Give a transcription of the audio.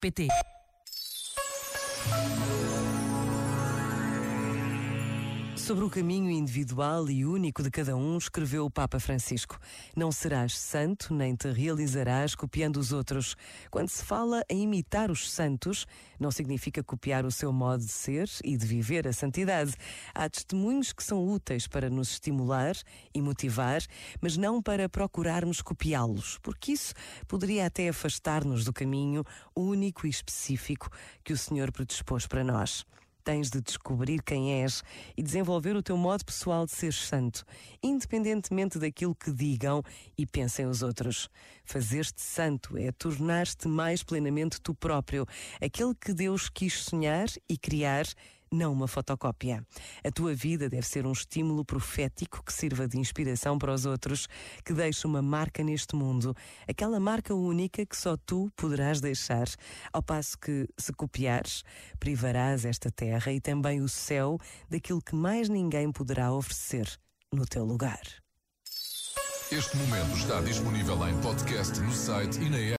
pété. Sobre o caminho individual e único de cada um, escreveu o Papa Francisco: Não serás santo, nem te realizarás copiando os outros. Quando se fala em imitar os santos, não significa copiar o seu modo de ser e de viver a santidade. Há testemunhos que são úteis para nos estimular e motivar, mas não para procurarmos copiá-los, porque isso poderia até afastar-nos do caminho único e específico que o Senhor predispôs para nós tens de descobrir quem és e desenvolver o teu modo pessoal de ser santo, independentemente daquilo que digam e pensem os outros. Fazer-te santo é tornar-te mais plenamente tu próprio, aquele que Deus quis sonhar e criar não uma fotocópia. A tua vida deve ser um estímulo profético que sirva de inspiração para os outros, que deixe uma marca neste mundo, aquela marca única que só tu poderás deixar, ao passo que, se copiares, privarás esta terra e também o céu daquilo que mais ninguém poderá oferecer no teu lugar. Este momento está disponível em podcast no site e na app.